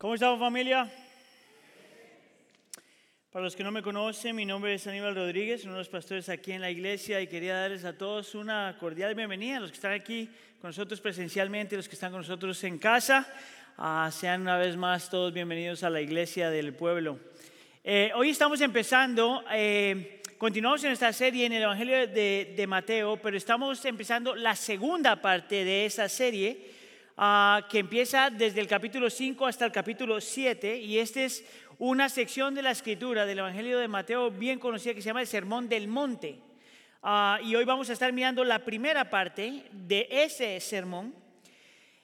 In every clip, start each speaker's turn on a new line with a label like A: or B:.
A: ¿Cómo estamos familia? Para los que no me conocen, mi nombre es Aníbal Rodríguez, uno de los pastores aquí en la iglesia y quería darles a todos una cordial bienvenida, los que están aquí con nosotros presencialmente los que están con nosotros en casa. Ah, sean una vez más todos bienvenidos a la iglesia del pueblo. Eh, hoy estamos empezando, eh, continuamos en esta serie en el Evangelio de, de Mateo, pero estamos empezando la segunda parte de esa serie Ah, que empieza desde el capítulo 5 hasta el capítulo 7 y esta es una sección de la escritura del Evangelio de Mateo bien conocida que se llama el Sermón del Monte. Ah, y hoy vamos a estar mirando la primera parte de ese sermón.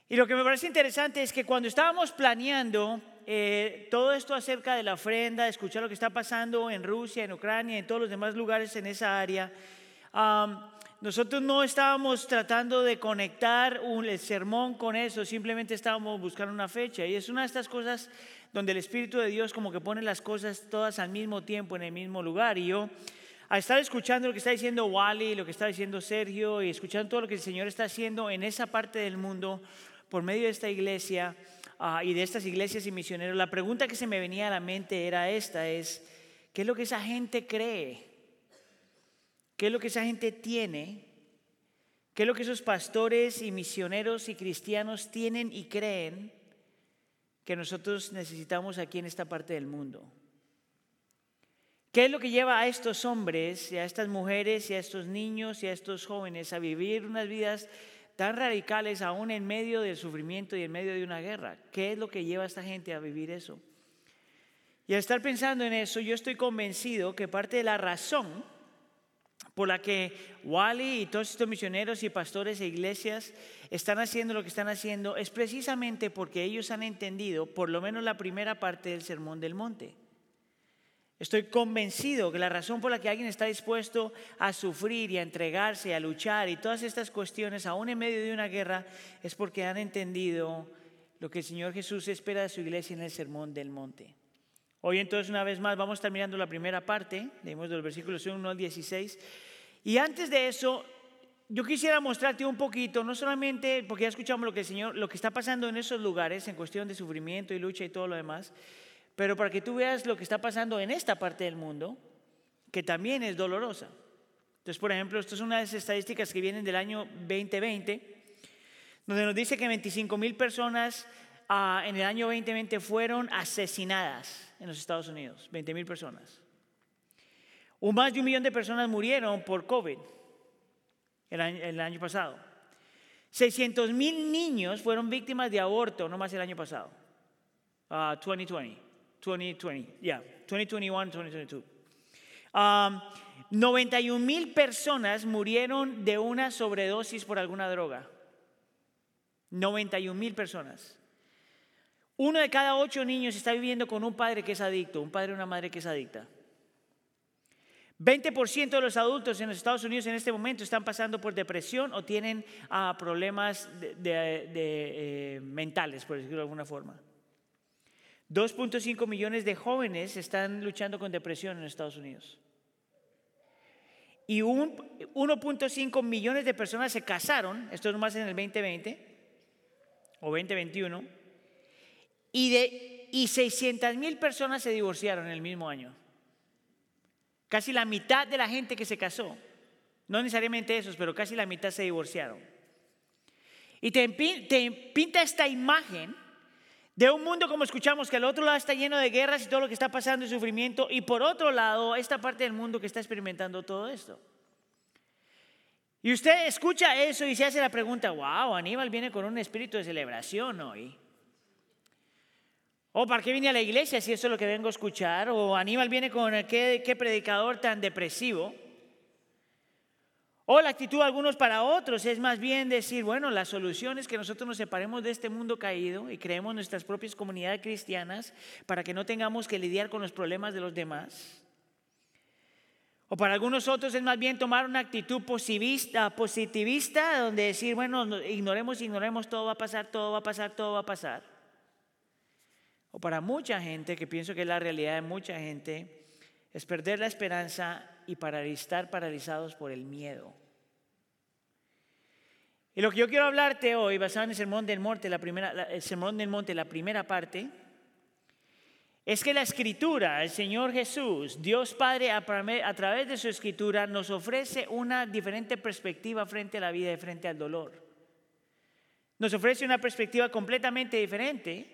A: Y lo que me parece interesante es que cuando estábamos planeando eh, todo esto acerca de la ofrenda, escuchar lo que está pasando en Rusia, en Ucrania, en todos los demás lugares en esa área, nosotros no estábamos tratando de conectar un, el sermón con eso, simplemente estábamos buscando una fecha. Y es una de estas cosas donde el Espíritu de Dios como que pone las cosas todas al mismo tiempo, en el mismo lugar. Y yo, al estar escuchando lo que está diciendo Wally, lo que está diciendo Sergio, y escuchando todo lo que el Señor está haciendo en esa parte del mundo, por medio de esta iglesia ah, y de estas iglesias y misioneros, la pregunta que se me venía a la mente era esta, es, ¿qué es lo que esa gente cree? ¿Qué es lo que esa gente tiene? ¿Qué es lo que esos pastores y misioneros y cristianos tienen y creen que nosotros necesitamos aquí en esta parte del mundo? ¿Qué es lo que lleva a estos hombres y a estas mujeres y a estos niños y a estos jóvenes a vivir unas vidas tan radicales aún en medio del sufrimiento y en medio de una guerra? ¿Qué es lo que lleva a esta gente a vivir eso? Y al estar pensando en eso, yo estoy convencido que parte de la razón por la que Wally y todos estos misioneros y pastores e iglesias están haciendo lo que están haciendo es precisamente porque ellos han entendido por lo menos la primera parte del Sermón del Monte. Estoy convencido que la razón por la que alguien está dispuesto a sufrir y a entregarse, a luchar y todas estas cuestiones, aún en medio de una guerra, es porque han entendido lo que el Señor Jesús espera de su iglesia en el Sermón del Monte. Hoy entonces una vez más vamos a estar mirando la primera parte, leemos del versículos 1 al 16. Y antes de eso, yo quisiera mostrarte un poquito, no solamente porque ya escuchamos lo que el Señor, lo que está pasando en esos lugares en cuestión de sufrimiento y lucha y todo lo demás, pero para que tú veas lo que está pasando en esta parte del mundo, que también es dolorosa. Entonces, por ejemplo, esto es una de las estadísticas que vienen del año 2020, donde nos dice que 25 mil personas en el año 2020 fueron asesinadas en los Estados Unidos, 20 mil personas. Un más de un millón de personas murieron por COVID el año, pasado. 600 mil niños fueron víctimas de aborto, no más el año pasado. 2020, 2020, yeah, 2021, 2022. 91 mil personas murieron de una sobredosis por alguna droga. 91 mil personas. Uno de cada ocho niños está viviendo con un padre que es adicto, un padre o una madre que es adicta. 20% de los adultos en los Estados Unidos en este momento están pasando por depresión o tienen ah, problemas eh, mentales, por decirlo de alguna forma. 2.5 millones de jóvenes están luchando con depresión en Estados Unidos. Y 1.5 millones de personas se casaron, esto es más en el 2020 o 2021 y, de, y 600 mil personas se divorciaron en el mismo año. Casi la mitad de la gente que se casó, no necesariamente esos, pero casi la mitad se divorciaron. Y te, te pinta esta imagen de un mundo como escuchamos, que al otro lado está lleno de guerras y todo lo que está pasando y sufrimiento, y por otro lado, esta parte del mundo que está experimentando todo esto. Y usted escucha eso y se hace la pregunta, wow, Aníbal viene con un espíritu de celebración hoy. ¿O para qué vine a la iglesia si eso es lo que vengo a escuchar? ¿O Aníbal viene con qué, qué predicador tan depresivo? O la actitud de algunos para otros es más bien decir, bueno, la solución es que nosotros nos separemos de este mundo caído y creemos nuestras propias comunidades cristianas para que no tengamos que lidiar con los problemas de los demás. O para algunos otros es más bien tomar una actitud positivista, positivista donde decir, bueno, ignoremos, ignoremos, todo va a pasar, todo va a pasar, todo va a pasar o para mucha gente, que pienso que es la realidad de mucha gente, es perder la esperanza y estar paralizados por el miedo. Y lo que yo quiero hablarte hoy, basado en el Sermón del Monte, la primera, el Sermón del Monte, la primera parte, es que la escritura, el Señor Jesús, Dios Padre, a través de su escritura, nos ofrece una diferente perspectiva frente a la vida y frente al dolor. Nos ofrece una perspectiva completamente diferente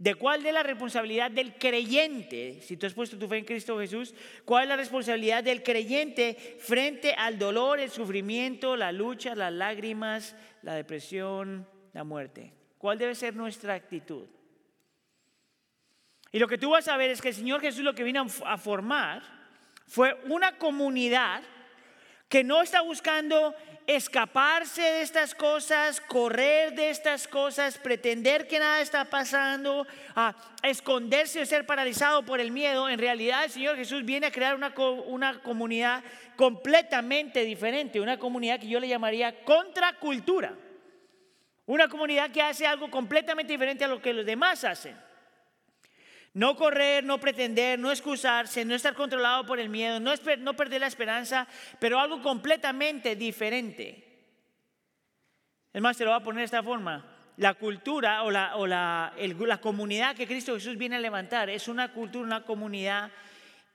A: de cuál es la responsabilidad del creyente, si tú has puesto tu fe en Cristo Jesús, cuál es la responsabilidad del creyente frente al dolor, el sufrimiento, la lucha, las lágrimas, la depresión, la muerte. ¿Cuál debe ser nuestra actitud? Y lo que tú vas a ver es que el Señor Jesús lo que vino a formar fue una comunidad que no está buscando escaparse de estas cosas, correr de estas cosas, pretender que nada está pasando, a esconderse o ser paralizado por el miedo. En realidad el Señor Jesús viene a crear una, una comunidad completamente diferente, una comunidad que yo le llamaría contracultura. Una comunidad que hace algo completamente diferente a lo que los demás hacen. No correr, no pretender, no excusarse, no estar controlado por el miedo, no, perder la esperanza, pero algo completamente diferente. Es más, te lo voy a poner de esta forma. La cultura o, la, o la, la comunidad que Cristo Jesús viene a levantar es una cultura, una comunidad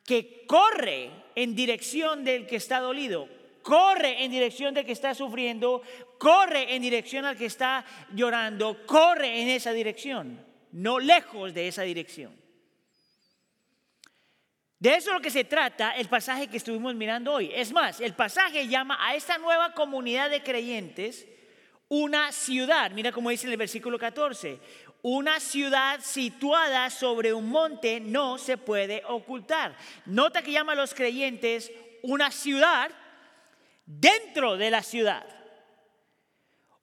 A: que corre en dirección del que está dolido, corre en dirección del que está sufriendo, corre en dirección al que está llorando, corre en esa dirección, no lejos de esa dirección. De eso es lo que se trata el pasaje que estuvimos mirando hoy. Es más, el pasaje llama a esta nueva comunidad de creyentes una ciudad. Mira cómo dice en el versículo 14. Una ciudad situada sobre un monte no se puede ocultar. Nota que llama a los creyentes una ciudad dentro de la ciudad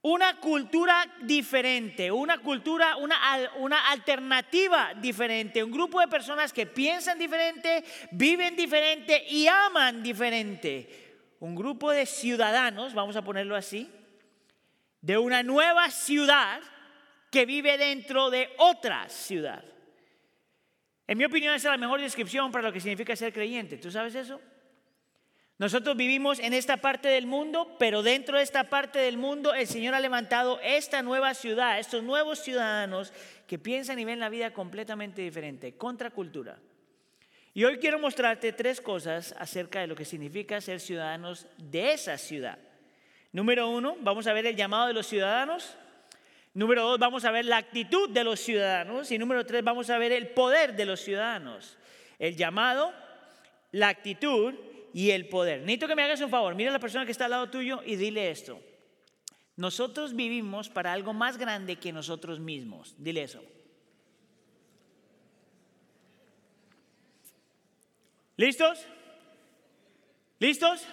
A: una cultura diferente, una cultura, una, alternativa diferente, un grupo de personas que piensan diferente, viven diferente y aman diferente. Un grupo de ciudadanos, vamos a ponerlo así, de una nueva ciudad que vive dentro de otra ciudad. En mi opinión, esa es la mejor descripción para lo que significa ser creyente. ¿Tú sabes eso? Nosotros vivimos en esta parte del mundo, pero dentro de esta parte del mundo el Señor ha levantado esta nueva ciudad, estos nuevos ciudadanos que piensan y ven la vida completamente diferente, contracultura. Y hoy quiero mostrarte tres cosas acerca de lo que significa ser ciudadanos de esa ciudad. Número uno, vamos a ver el llamado de los ciudadanos. Número dos, vamos a ver la actitud de los ciudadanos. Y número tres, vamos a ver el poder de los ciudadanos. El llamado, la actitud y el poder. Necesito que me hagas un favor, mira a la persona que está al lado tuyo y dile esto. Nosotros vivimos para algo más grande que nosotros mismos. Dile eso. ¿Listos? ¿Listos?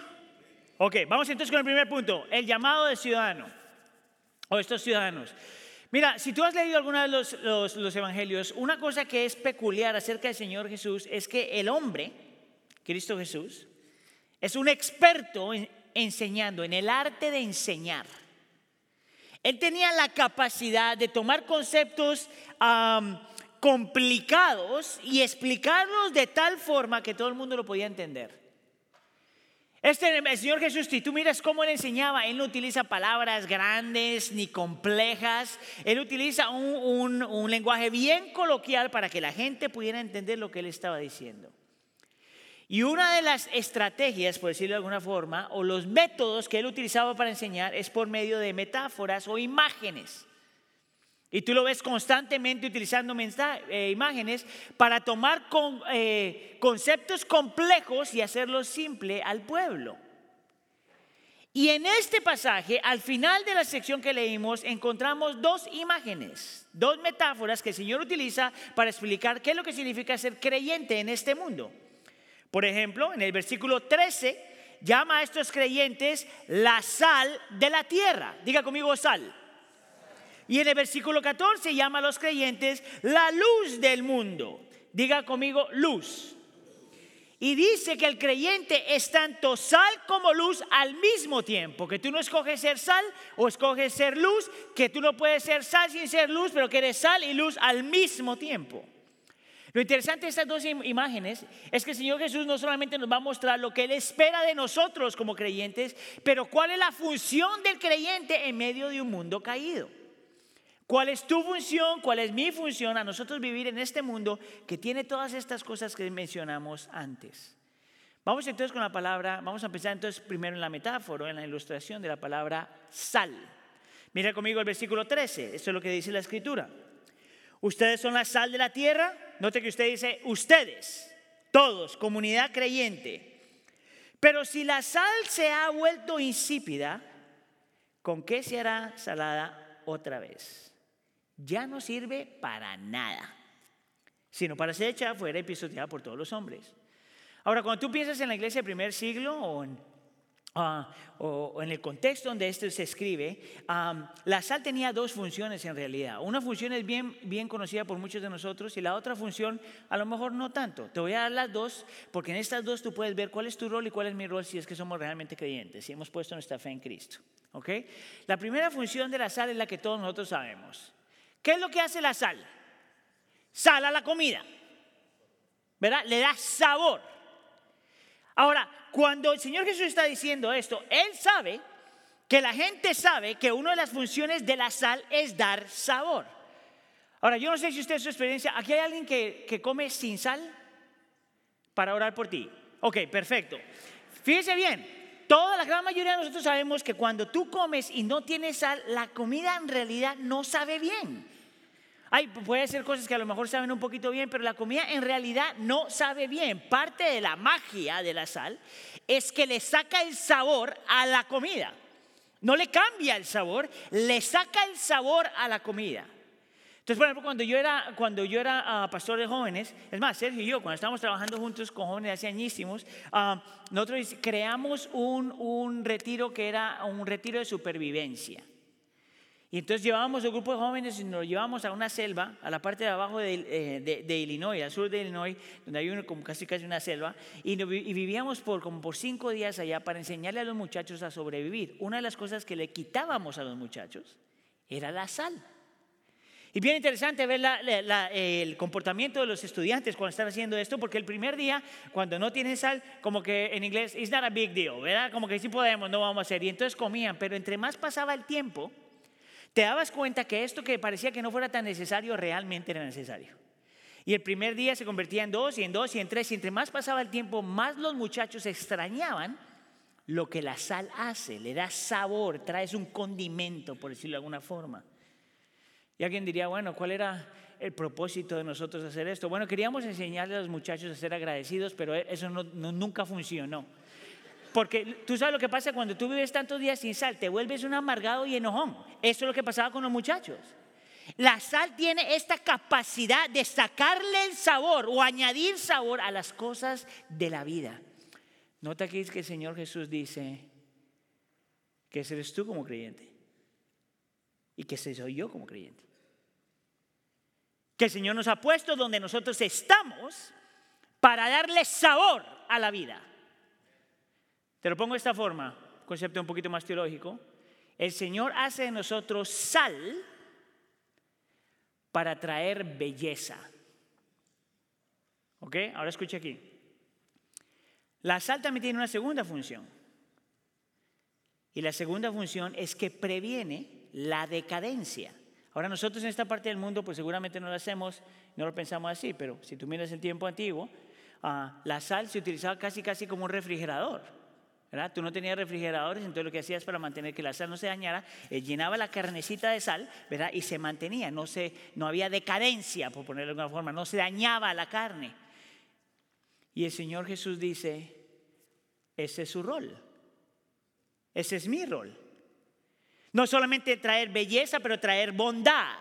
A: Ok, vamos entonces con el primer punto, el llamado de ciudadano, o estos ciudadanos. Mira, si tú has leído alguna de los, evangelios, una cosa que es peculiar acerca del Señor Jesús es que el hombre, Cristo Jesús, es un experto en, enseñando, en el arte de enseñar. Él tenía la capacidad de tomar conceptos complicados y explicarlos de tal forma que todo el mundo lo podía entender. Este, el Señor Jesús, si tú miras cómo Él enseñaba, Él no utiliza palabras grandes ni complejas, Él utiliza un lenguaje bien coloquial para que la gente pudiera entender lo que Él estaba diciendo. Y una de las estrategias, por decirlo de alguna forma, o los métodos que él utilizaba para enseñar es por medio de metáforas o imágenes. Y tú lo ves constantemente utilizando eh, imágenes para tomar eh, conceptos complejos y hacerlos simple al pueblo. Y en este pasaje, al final de la sección que leímos, encontramos dos imágenes, dos metáforas que el Señor utiliza para explicar qué es lo que significa ser creyente en este mundo. Por ejemplo, en el versículo 13 llama a estos creyentes la sal de la tierra. Diga conmigo sal. Y en el versículo 14 llama a los creyentes la luz del mundo. Diga conmigo luz. Y dice que el creyente es tanto sal como luz al mismo tiempo, que tú no escoges ser sal o escoges ser luz, que tú no puedes ser sal sin ser luz, pero que eres sal y luz al mismo tiempo. Lo interesante de estas dos imágenes es que el Señor Jesús no solamente nos va a mostrar lo que Él espera de nosotros como creyentes, pero cuál es la función del creyente en medio de un mundo caído. ¿Cuál es tu función? ¿Cuál es mi función a nosotros vivir en este mundo que tiene todas estas cosas que mencionamos antes? Vamos entonces con la palabra, vamos a empezar entonces primero en la metáfora, en la ilustración de la palabra sal. Mira conmigo el versículo 13, esto es lo que dice la escritura. Ustedes son la sal de la tierra. Note que usted dice ustedes, todos, comunidad creyente. Pero si la sal se ha vuelto insípida, ¿con qué se hará salada otra vez? ya no sirve para nada, sino para ser echada fuera y pisoteada por todos los hombres. Ahora, cuando tú piensas en la iglesia del primer siglo o en, ah, en el contexto donde esto se escribe, la sal tenía dos funciones en realidad. Una función es bien, bien conocida por muchos de nosotros y la otra función a lo mejor no tanto. Te voy a dar las dos porque en estas dos tú puedes ver cuál es tu rol y cuál es mi rol si es que somos realmente creyentes, si hemos puesto nuestra fe en Cristo. ¿okay? La primera función de la sal es la que todos nosotros sabemos. ¿Qué es lo que hace la sal? Sal a la comida. ¿Verdad? Le da sabor. Ahora, cuando el Señor Jesús está diciendo esto, Él sabe que la gente sabe que una de las funciones de la sal es dar sabor. Ahora, yo no sé si usted es su experiencia, ¿aquí hay alguien que, que come sin sal para orar por ti? Ok, perfecto. Fíjese bien, Toda la gran mayoría de nosotros sabemos que cuando tú comes y no tienes sal, la comida en realidad no sabe bien. Hay, puede ser cosas que a lo mejor saben un poquito bien, pero la comida en realidad no sabe bien. Parte de la magia de la sal es que le saca el sabor a la comida. No le cambia el sabor, le saca el sabor a la comida. Entonces, por ejemplo, cuando yo era, cuando yo era ah, pastor de jóvenes, es más, Sergio y yo, cuando estábamos trabajando juntos con jóvenes hace añísimos, uh, nosotros creamos un, un retiro que era un retiro de supervivencia. Y entonces llevábamos el grupo de jóvenes y nos llevamos a una selva, a la parte de abajo de, eh, de, de Illinois, al sur de Illinois, donde hay como casi casi una selva, y, y, vivíamos por como por cinco días allá para enseñarle a los muchachos a sobrevivir. Una de las cosas que le quitábamos a los muchachos era la sal. Y bien interesante ver el comportamiento de los estudiantes cuando están haciendo esto, porque el primer día, cuando no tienen sal, como que en inglés, it's not a big deal, ¿verdad? Como que sí podemos, no vamos a hacer. Y entonces comían, pero entre más pasaba el tiempo, te dabas cuenta que esto que parecía que no fuera tan necesario, realmente era necesario. Y el primer día se convertía en dos, y en dos, y en tres, y entre más pasaba el tiempo, más los muchachos extrañaban lo que la sal hace, le da sabor, traes un condimento, por decirlo de alguna forma. Y alguien diría, bueno, ¿cuál era el propósito de nosotros hacer esto? Bueno, queríamos enseñarle a los muchachos a ser agradecidos, pero eso nunca funcionó. Porque tú sabes lo que pasa cuando tú vives tantos días sin sal, te vuelves un amargado y enojón. Eso es lo que pasaba con los muchachos. La sal tiene esta capacidad de sacarle el sabor o añadir sabor a las cosas de la vida. Nota aquí que el Señor Jesús dice que eres tú como creyente y que soy yo como creyente que el Señor nos ha puesto donde nosotros estamos para darle sabor a la vida. Te lo pongo de esta forma, concepto un poquito más teológico. El Señor hace de nosotros sal para traer belleza. ¿Ok? Ahora escuche aquí. La sal también tiene una segunda función. Y la segunda función es que previene la decadencia. Ahora nosotros en esta parte del mundo pues seguramente no lo hacemos, no lo pensamos así, pero si tú miras el tiempo antiguo, ah, la sal se utilizaba casi casi como un refrigerador. Tú no tenías refrigeradores, entonces lo que hacías para mantener que la sal no se dañara, eh, llenaba la carnecita de sal, ¿verdad? Y se mantenía, no, se, no había decadencia, por ponerlo de alguna forma, no se dañaba la carne. Y el Señor Jesús dice, ese es su rol, ese es mi rol. No solamente traer belleza, pero traer bondad.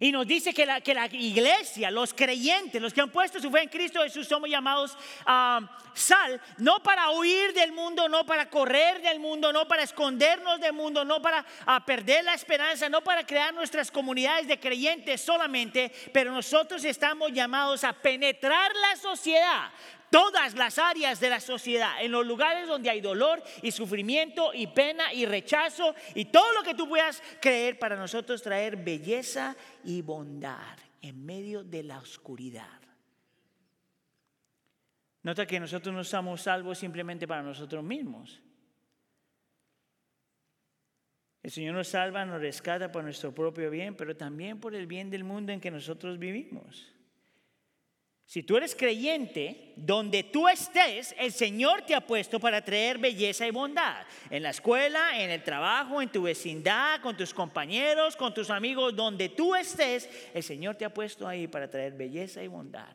A: Y nos dice que la, que la, iglesia, los creyentes, los que han puesto su fe en Cristo Jesús, somos llamados a sal, no para huir del mundo, no para correr del mundo, no para escondernos del mundo, no para perder la esperanza, no para crear nuestras comunidades de creyentes solamente, pero nosotros estamos llamados a penetrar la sociedad todas las áreas de la sociedad, en los lugares donde hay dolor y sufrimiento y pena y rechazo y todo lo que tú puedas creer para nosotros traer belleza y bondad en medio de la oscuridad. Nota que nosotros no estamos salvos simplemente para nosotros mismos. El Señor nos salva, nos rescata por nuestro propio bien, pero también por el bien del mundo en que nosotros vivimos. Si tú eres creyente, donde tú estés, el Señor te ha puesto para traer belleza y bondad. En la escuela, en el trabajo, en tu vecindad, con tus compañeros, con tus amigos, donde tú estés, el Señor te ha puesto ahí para traer belleza y bondad.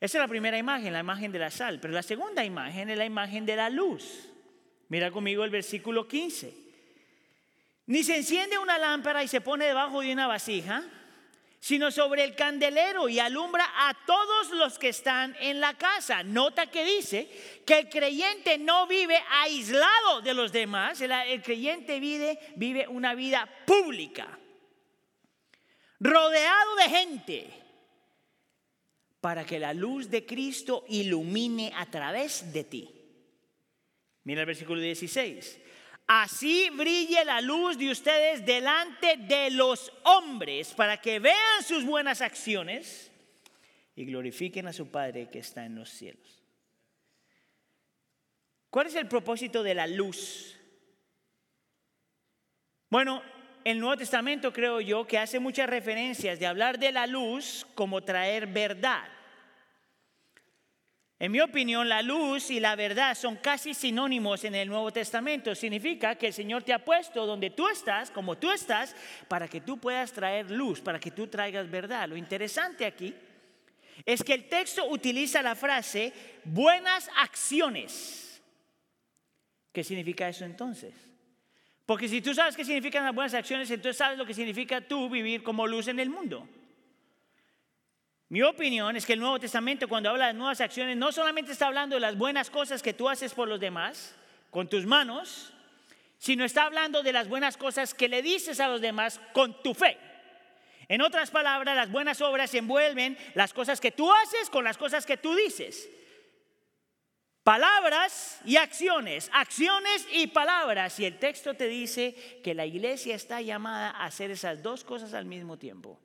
A: Esa es la primera imagen, la imagen de la sal. Pero la segunda imagen es la imagen de la luz. Mira conmigo el versículo 15. Ni se enciende una lámpara y se pone debajo de una vasija sino sobre el candelero y alumbra a todos los que están en la casa. Nota que dice que el creyente no vive aislado de los demás, el, creyente vive, vive una vida pública, rodeado de gente, para que la luz de Cristo ilumine a través de ti. Mira el versículo 16 así brille la luz de ustedes delante de los hombres, para que vean sus buenas acciones y glorifiquen a su Padre que está en los cielos. ¿Cuál es el propósito de la luz? Bueno, el Nuevo Testamento creo yo que hace muchas referencias de hablar de la luz como traer verdad. En mi opinión, la luz y la verdad son casi sinónimos en el Nuevo Testamento. Significa que el Señor te ha puesto donde tú estás, como tú estás, para que tú puedas traer luz, para que tú traigas verdad. Lo interesante aquí es que el texto utiliza la frase buenas acciones. ¿Qué significa eso entonces? Porque si tú sabes qué significan las buenas acciones, entonces sabes lo que significa tú vivir como luz en el mundo. Mi opinión es que el Nuevo Testamento cuando habla de nuevas acciones no solamente está hablando de las buenas cosas que tú haces por los demás con tus manos, sino está hablando de las buenas cosas que le dices a los demás con tu fe. En otras palabras, las buenas obras envuelven las cosas que tú haces con las cosas que tú dices. Palabras y acciones, acciones y palabras. Y el texto te dice que la iglesia está llamada a hacer esas dos cosas al mismo tiempo.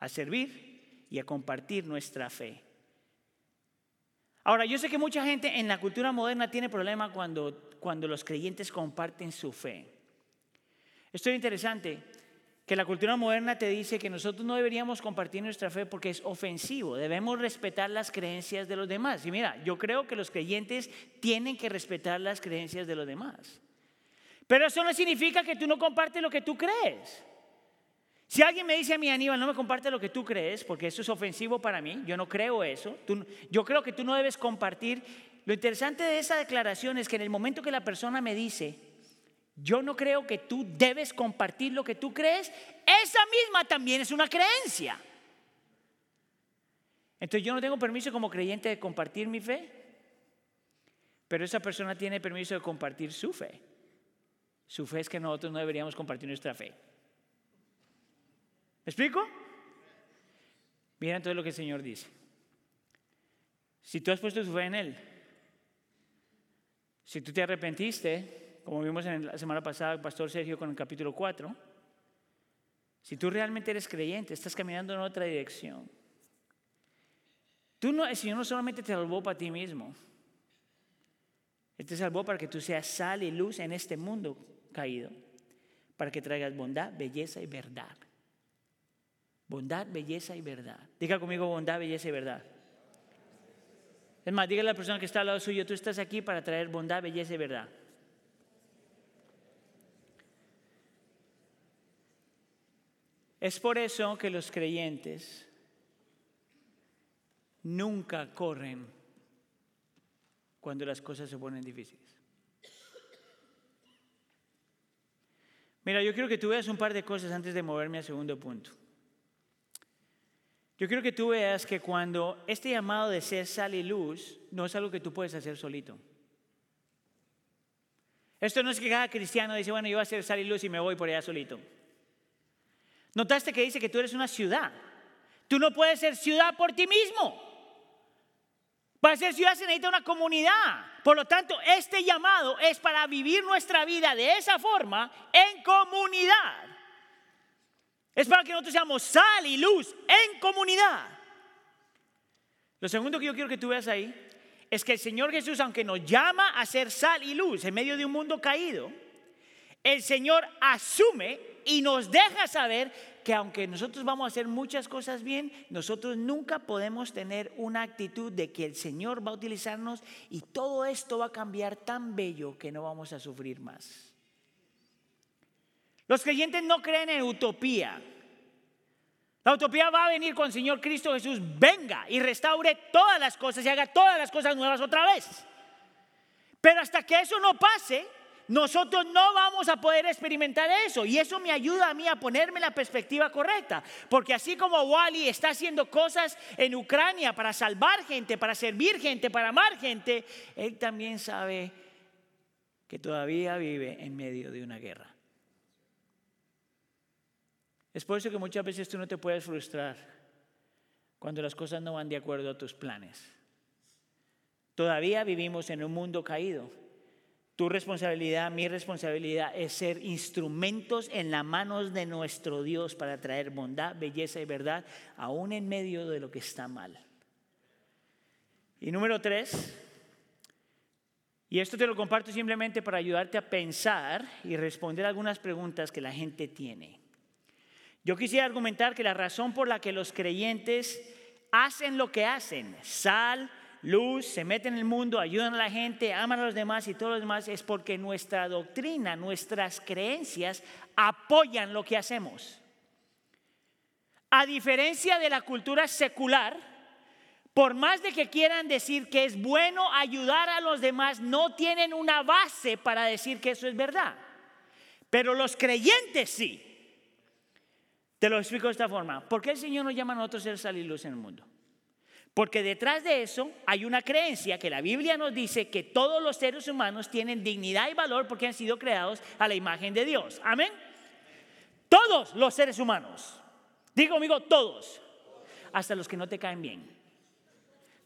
A: A servir y a compartir nuestra fe. Ahora, yo sé que mucha gente en la cultura moderna tiene problema cuando, cuando los creyentes comparten su fe. Esto es interesante, que la cultura moderna te dice que nosotros no deberíamos compartir nuestra fe porque es ofensivo, debemos respetar las creencias de los demás. Y mira, yo creo que los creyentes tienen que respetar las creencias de los demás. Pero eso no significa que tú no compartes lo que tú crees. Si alguien me dice a mí, Aníbal, no me comparte lo que tú crees, porque eso es ofensivo para mí, yo no creo eso, yo creo que tú no debes compartir. Lo interesante de esa declaración es que en el momento que la persona me dice, yo no creo que tú debes compartir lo que tú crees, esa misma también es una creencia. Entonces yo no tengo permiso como creyente de compartir mi fe, pero esa persona tiene permiso de compartir su fe. Su fe es que nosotros no deberíamos compartir nuestra fe. ¿Me explico? Mira entonces lo que el Señor dice. Si tú has puesto tu fe en Él, si tú te arrepentiste, como vimos en la semana pasada el pastor Sergio con el capítulo 4, si tú realmente eres creyente, estás caminando en otra dirección. Tú no, el Señor no solamente te salvó para ti mismo, Él te salvó para que tú seas sal y luz en este mundo caído, para que traigas bondad, belleza y verdad. Bondad, belleza y verdad. Diga conmigo bondad, belleza y verdad. Es más, dígale a la persona que está al lado suyo, tú estás aquí para traer bondad, belleza y verdad. Es por eso que los creyentes nunca corren cuando las cosas se ponen difíciles. Mira, yo quiero que tú veas un par de cosas antes de moverme al segundo punto. Yo quiero que tú veas que cuando este llamado de ser sal y luz no es algo que tú puedes hacer solito. Esto no es que cada cristiano dice, bueno, yo voy a ser sal y luz y me voy por allá solito. Notaste que dice que tú eres una ciudad. Tú no puedes ser ciudad por ti mismo. Para ser ciudad se necesita una comunidad. Por lo tanto, este llamado es para vivir nuestra vida de esa forma en comunidad. Es para que nosotros seamos sal y luz en comunidad. Lo segundo que yo quiero que tú veas ahí es que el Señor Jesús, aunque nos llama a ser sal y luz en medio de un mundo caído, el Señor asume y nos deja saber que aunque nosotros vamos a hacer muchas cosas bien, nosotros nunca podemos tener una actitud de que el Señor va a utilizarnos y todo esto va a cambiar tan bello que no vamos a sufrir más. Los creyentes no creen en utopía. La utopía va a venir con el Señor Cristo Jesús venga y restaure todas las cosas y haga todas las cosas nuevas otra vez. Pero hasta que eso no pase, nosotros no vamos a poder experimentar eso. Y eso me ayuda a mí a ponerme la perspectiva correcta. Porque así como Wally está haciendo cosas en Ucrania para salvar gente, para servir gente, para amar gente, él también sabe que todavía vive en medio de una guerra. Es por eso que muchas veces tú no te puedes frustrar cuando las cosas no van de acuerdo a tus planes. Todavía vivimos en un mundo caído tu responsabilidad, mi responsabilidad es ser instrumentos en las manos de nuestro Dios para traer bondad, belleza y verdad, aún en medio de lo que está mal. Y número tres, y esto te lo comparto simplemente para ayudarte a pensar y responder algunas preguntas que la gente tiene. Yo quisiera argumentar que la razón por la que los creyentes hacen lo que hacen, sal, luz, se meten en el mundo, ayudan a la gente, aman a los demás y todo lo demás, es porque nuestra doctrina, nuestras creencias apoyan lo que hacemos. A diferencia de la cultura secular, por más de que quieran decir que es bueno ayudar a los demás, no tienen una base para decir que eso es verdad. Pero los creyentes sí. Te lo explico de esta forma. ¿Por qué el Señor nos llama a nosotros ser sal luz en el mundo? Porque detrás de eso hay una creencia que la Biblia nos dice que todos los seres humanos tienen dignidad y valor porque han sido creados a la imagen de Dios. Amén. Todos los seres humanos. Digo conmigo, todos. Hasta los que no te caen bien.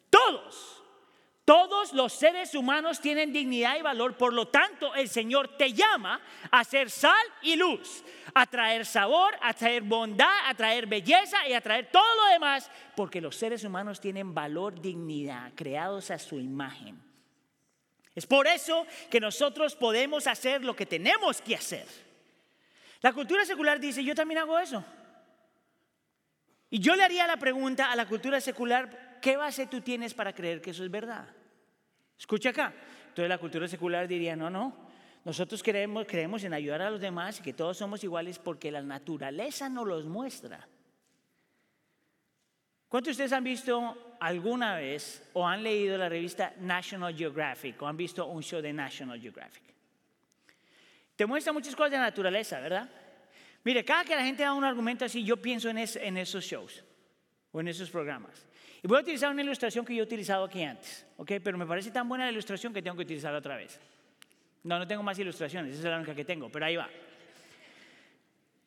A: Todos. Todos los seres humanos tienen dignidad y valor, por lo tanto el Señor te llama a ser sal y luz, a traer sabor, a traer bondad, a traer belleza y a traer todo lo demás, porque los seres humanos tienen valor, dignidad, creados a su imagen. Es por eso que nosotros podemos hacer lo que tenemos que hacer. La cultura secular dice, yo también hago eso. Y yo le haría la pregunta a la cultura secular, ¿qué base tú tienes para creer que eso es verdad? Escucha acá. Entonces la cultura secular diría, no, no, nosotros creemos, creemos en ayudar a los demás y que todos somos iguales porque la naturaleza nos los muestra. ¿Cuántos de ustedes han visto alguna vez o han leído la revista National Geographic o han visto un show de National Geographic? Te muestra muchas cosas de naturaleza, ¿verdad? Mire, cada que la gente da un argumento así, yo pienso en, en esos shows o en esos programas. Y voy a utilizar una ilustración que yo he utilizado aquí antes, ¿ok? Pero me parece tan buena la ilustración que tengo que utilizarla otra vez. No, no tengo más ilustraciones, esa es la única que tengo, pero ahí va.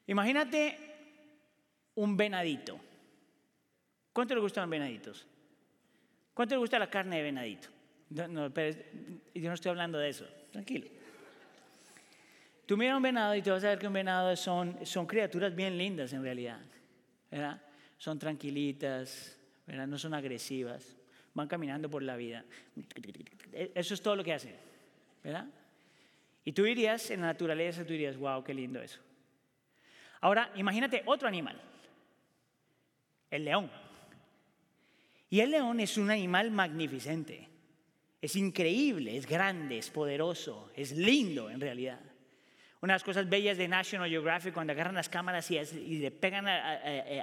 A: Imagínate un venadito. ¿Cuánto le gustan los venaditos? ¿Cuánto le gusta la carne de venadito? No, pero yo no estoy hablando de eso, tranquilo. Tú miras un venado y te vas a ver que un venado son, son criaturas bien lindas en realidad. ¿verdad? Son tranquilitas, no son agresivas, van caminando por la vida. Eso es todo lo que hacen, ¿verdad? Y tú dirías, en la naturaleza, tú dirías, wow, qué lindo eso. Ahora, imagínate otro animal, el león. Y el león es un animal magnificente, es increíble, es grande, es poderoso, es lindo en realidad. Una de las cosas bellas de National Geographic, cuando agarran las cámaras y, le pegan,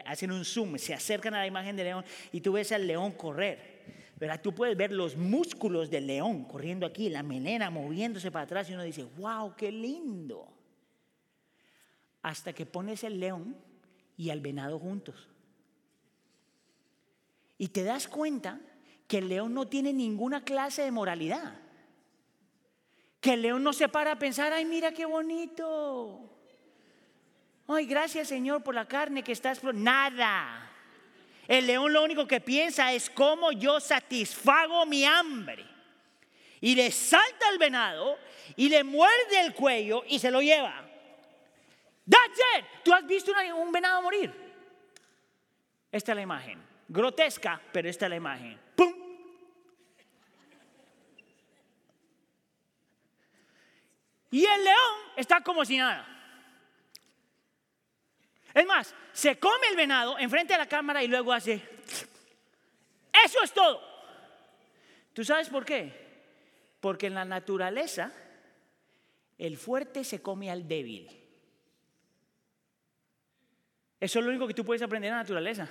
A: hacen un zoom, se acercan a la imagen del león y tú ves al león correr. ¿verdad? Tú puedes ver los músculos del león corriendo aquí, la melena moviéndose para atrás y uno dice, wow, qué lindo. Hasta que pones el león y al venado juntos. Y te das cuenta que el león no tiene ninguna clase de moralidad. Que el león no se para a pensar, ay, mira qué bonito. Ay, gracias Señor por la carne que estás... Nada. El león lo único que piensa es cómo yo satisfago mi hambre. Y le salta al venado y le muerde el cuello y se lo lleva. That's it. ¿Tú has visto un venado morir? Esta es la imagen. Grotesca, pero esta es la imagen. Y el león está como si nada. Es más, se come el venado enfrente de la cámara y luego hace... Eso es todo. ¿Tú sabes por qué? Porque en la naturaleza el fuerte se come al débil. Eso es lo único que tú puedes aprender en la naturaleza.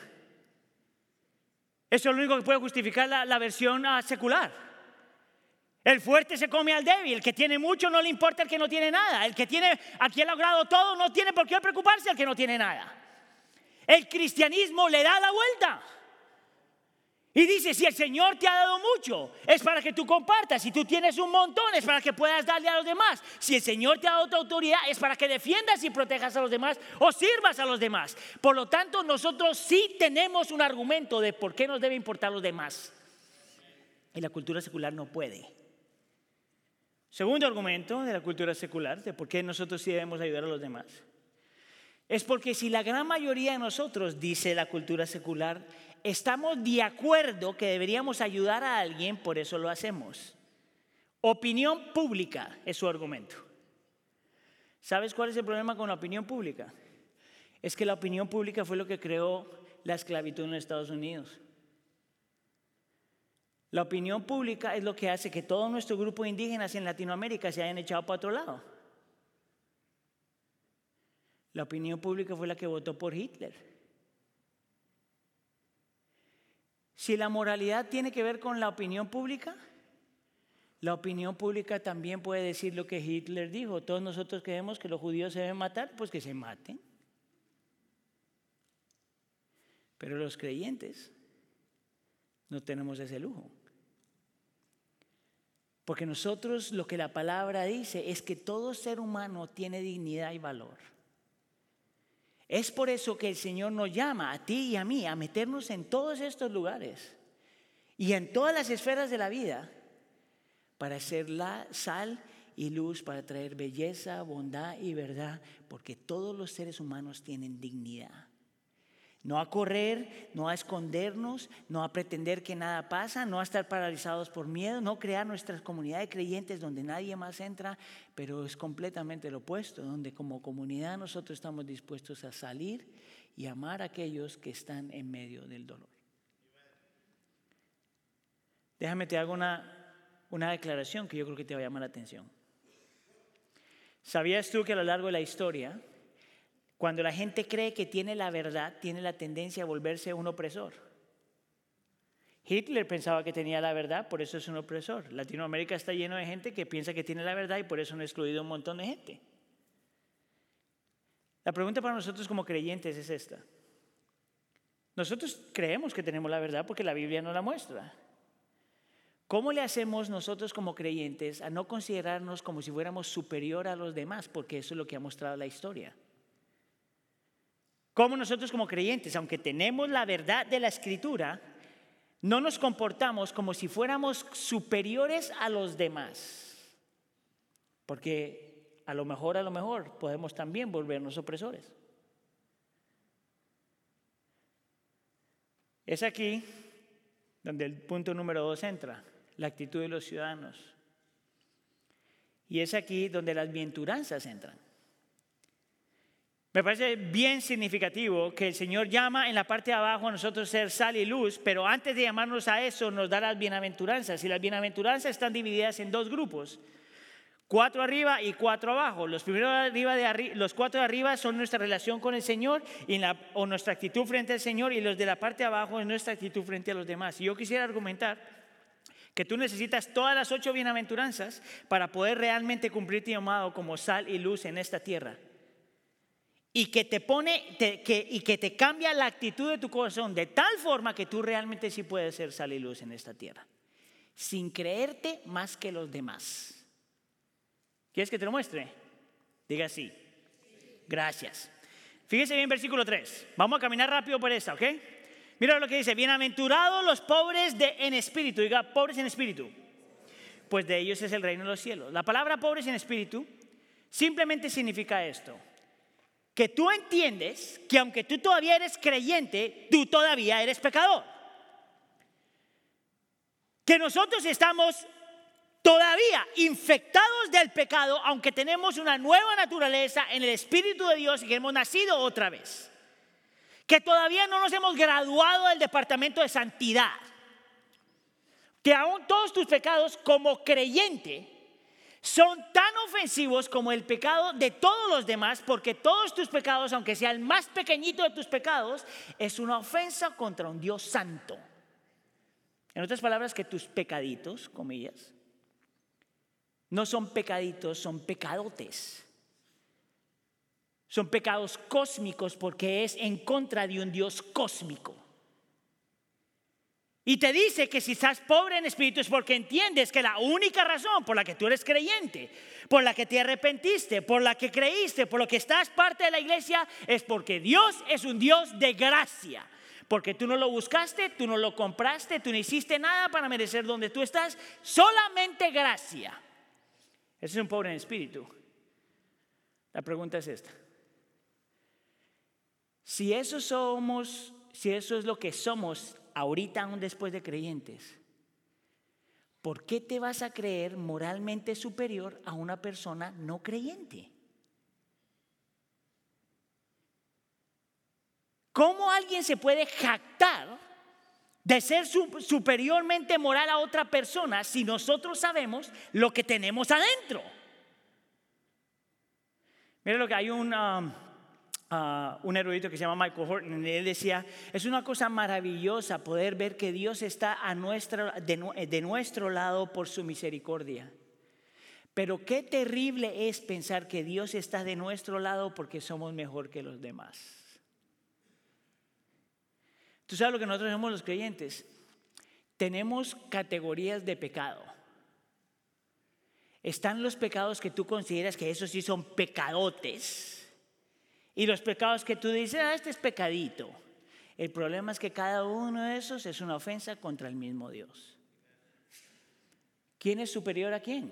A: Eso es lo único que puede justificar la, versión ah, secular. El fuerte se come al débil, el que tiene mucho no le importa el que no tiene nada, el que tiene, aquí ha logrado todo no tiene por qué preocuparse al que no tiene nada. El cristianismo le da la vuelta. Y dice, si el Señor te ha dado mucho, es para que tú compartas. Si tú tienes un montón, es para que puedas darle a los demás. Si el Señor te ha dado tu autoridad, es para que defiendas y protejas a los demás o sirvas a los demás. Por lo tanto, nosotros sí tenemos un argumento de por qué nos debe importar los demás. Y la cultura secular no puede. Segundo argumento de la cultura secular, de por qué nosotros sí debemos ayudar a los demás, es porque si la gran mayoría de nosotros, dice la cultura secular, estamos de acuerdo que deberíamos ayudar a alguien, por eso lo hacemos. Opinión pública es su argumento. ¿Sabes cuál es el problema con la opinión pública? Es que la opinión pública fue lo que creó la esclavitud en Estados Unidos. La opinión pública es lo que hace que todo nuestro grupo de indígenas en Latinoamérica se hayan echado para otro lado. La opinión pública fue la que votó por Hitler. Si la moralidad tiene que ver con la opinión pública, la opinión pública también puede decir lo que Hitler dijo. Todos nosotros creemos que los judíos se deben matar, pues que se maten. Pero los creyentes no tenemos ese lujo. Porque nosotros lo que la palabra dice es que todo ser humano tiene dignidad y valor. Es por eso que el Señor nos llama a ti y a mí a meternos en todos estos lugares y en todas las esferas de la vida para ser la sal y luz, para traer belleza, bondad y verdad, porque todos los seres humanos tienen dignidad. No a correr, no a escondernos, no a pretender que nada pasa, no a estar paralizados por miedo, no crear nuestras comunidades de creyentes donde nadie más entra, pero es completamente lo opuesto, donde como comunidad nosotros estamos dispuestos a salir y amar a aquellos que están en medio del dolor. Déjame te hago una, una declaración que yo creo que te va a llamar la atención. ¿Sabías tú que a lo largo de la historia cuando la gente cree que tiene la verdad, tiene la tendencia a volverse un opresor. Hitler pensaba que tenía la verdad, por eso es un opresor. Latinoamérica está lleno de gente que piensa que tiene la verdad y por eso han excluido un montón de gente. La pregunta para nosotros como creyentes es esta. Nosotros creemos que tenemos la verdad porque la Biblia nos la muestra. ¿Cómo le hacemos nosotros como creyentes a no considerarnos como si fuéramos superior a los demás? Porque eso es lo que ha mostrado la historia. Como nosotros como creyentes, aunque tenemos la verdad de la escritura, no nos comportamos como si fuéramos superiores a los demás. Porque a lo mejor, a lo mejor, podemos también volvernos opresores. Es aquí donde el punto número dos entra, la actitud de los ciudadanos. Y es aquí donde las bienaventuranzas entran. Me parece bien significativo que el Señor llama en la parte de abajo a nosotros ser sal y luz, pero antes de llamarnos a eso nos da las bienaventuranzas. Y las bienaventuranzas están divididas en dos grupos, cuatro arriba y cuatro abajo. Los cuatro de arriba son nuestra relación con el Señor y o nuestra actitud frente al Señor, y los de la parte de abajo es nuestra actitud frente a los demás. Y yo quisiera argumentar que tú necesitas todas las ocho bienaventuranzas para poder realmente cumplir tu llamado como sal y luz en esta tierra y que te pone y que te cambia la actitud de tu corazón de tal forma que tú realmente sí puedes ser sal y luz en esta tierra, sin creerte más que los demás. ¿Quieres que te lo muestre? Diga sí. Gracias. Fíjese bien versículo 3. Vamos a caminar rápido por esta, ¿ok? Mira lo que dice, bienaventurados los pobres de, en espíritu, diga, pobres en espíritu, pues de ellos es el reino de los cielos. La palabra pobres en espíritu simplemente significa esto que tú entiendes que aunque tú todavía eres creyente, tú todavía eres pecador. Que nosotros estamos todavía infectados del pecado, aunque tenemos una nueva naturaleza en el Espíritu de Dios y que hemos nacido otra vez. Que todavía no nos hemos graduado del departamento de santidad. Que aún todos tus pecados como creyente son ofensivos como el pecado de todos los demás, porque todos tus pecados, aunque sea el más pequeñito de tus pecados, es una ofensa contra un Dios santo. En otras palabras, que tus pecaditos, comillas, no son pecaditos, son pecadotes. Son pecados cósmicos porque es en contra de un Dios cósmico. Y te dice que si estás pobre en espíritu es porque entiendes que la única razón por la que tú eres creyente, por la que te arrepentiste, por la que creíste, por lo que estás parte de la iglesia, es porque Dios es un Dios de gracia. Porque tú no lo buscaste, tú no lo compraste, tú no hiciste nada para merecer donde tú estás, solamente gracia. Ese es un pobre en espíritu. La pregunta es esta. Si eso somos, si eso es lo que somos ahorita aún después de creyentes, ¿por qué te vas a creer moralmente superior a una persona no creyente? ¿Cómo alguien se puede jactar de ser superiormente moral a otra persona si nosotros sabemos lo que tenemos adentro. Mira lo que hay un, um, un erudito que se llama Michael Horton, y él decía, es una cosa maravillosa poder ver que Dios está a nuestra, de, de nuestro lado por su misericordia. Pero qué terrible es pensar que Dios está de nuestro lado porque somos mejor que los demás. Tú sabes lo que nosotros somos los creyentes. Tenemos categorías de pecado. Están los pecados que tú consideras que esos sí son pecadotes. Y los pecados que tú dices, ah, este es pecadito. El problema es que cada uno de esos es una ofensa contra el mismo Dios. ¿Quién es superior a quién?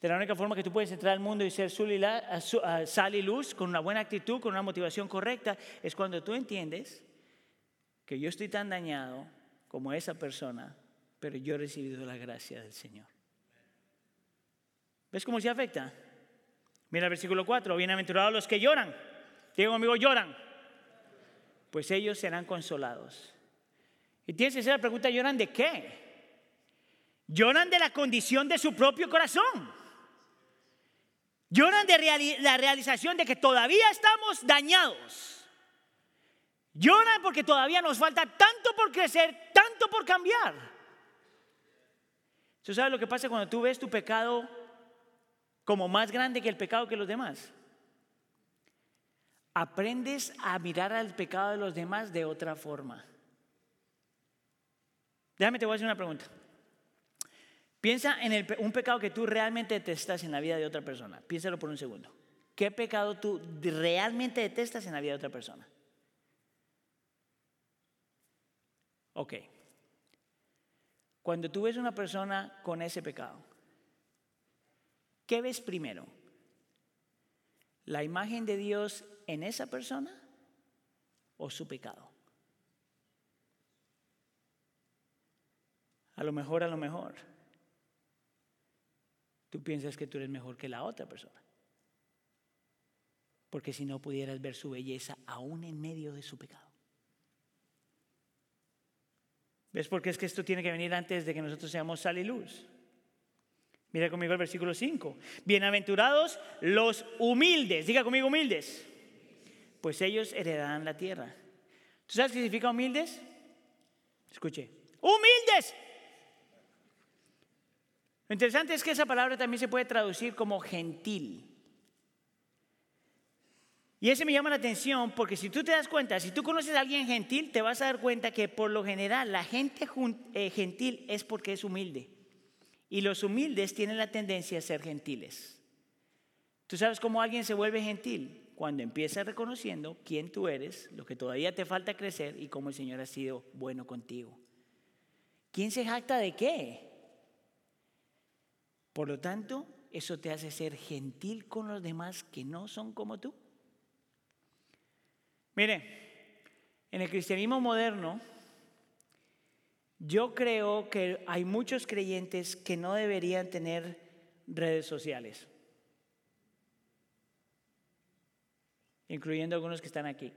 A: De la única forma que tú puedes entrar al mundo y ser sal y luz con una buena actitud, con una motivación correcta, es cuando tú entiendes que yo estoy tan dañado como esa persona, pero yo he recibido la gracia del Señor. ¿Ves cómo se afecta? Mira el versículo 4, bienaventurados los que lloran. Digo amigo, lloran. Pues ellos serán consolados. Y tienes que hacer la pregunta, ¿lloran de qué? Lloran de la condición de su propio corazón. Lloran de la realización de que todavía estamos dañados. Lloran porque todavía nos falta tanto por crecer, tanto por cambiar. ¿Tú sabes lo que pasa cuando tú ves tu pecado como más grande que el pecado que los demás? Aprendes a mirar al pecado de los demás de otra forma. Déjame te voy a hacer una pregunta. Piensa en un pecado que tú realmente detestas en la vida de otra persona. Piénsalo por un segundo. ¿Qué pecado tú realmente detestas en la vida de otra persona? Ok. Cuando tú ves una persona con ese pecado, ¿qué ves primero? ¿La imagen de Dios en esa persona o su pecado? A lo mejor, a lo mejor tú piensas que tú eres mejor que la otra persona. Porque si no pudieras ver su belleza aún en medio de su pecado. ¿Ves por qué es que esto tiene que venir antes de que nosotros seamos sal y luz? Mira conmigo el versículo 5. Bienaventurados los humildes. Diga conmigo humildes. Pues ellos heredarán la tierra. ¿Tú sabes qué significa humildes? Escuche. Humildes. Lo interesante es que esa palabra también se puede traducir como gentil. Y ese me llama la atención porque si tú te das cuenta, si tú conoces a alguien gentil, te vas a dar cuenta que por lo general la gente eh, gentil es porque es humilde. Y los humildes tienen la tendencia a ser gentiles. ¿Tú sabes cómo alguien se vuelve gentil? Cuando empieza reconociendo quién tú eres, lo que todavía te falta crecer y cómo el Señor ha sido bueno contigo. ¿Quién se jacta de qué? Por lo tanto, eso te hace ser gentil con los demás que no son como tú. Mire, en el cristianismo moderno, Yo creo que hay muchos creyentes que no deberían tener redes sociales, incluyendo algunos que están aquí.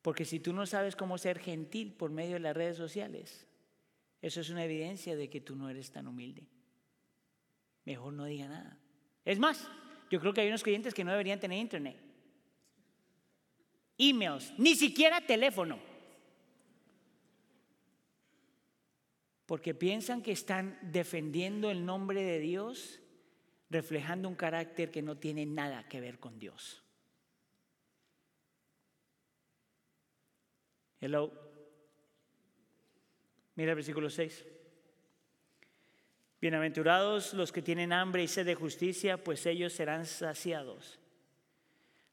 A: Porque si tú no sabes cómo ser gentil por medio de las redes sociales, eso es una evidencia de que tú no eres tan humilde. Mejor no diga nada. Es más, yo creo que hay unos creyentes que no deberían tener internet. Emails, ni siquiera teléfono. Porque piensan que están defendiendo el nombre de Dios, reflejando un carácter que no tiene nada que ver con Dios. Hello. Mira el versículo 6. Bienaventurados los que tienen hambre y sed de justicia, pues ellos serán saciados.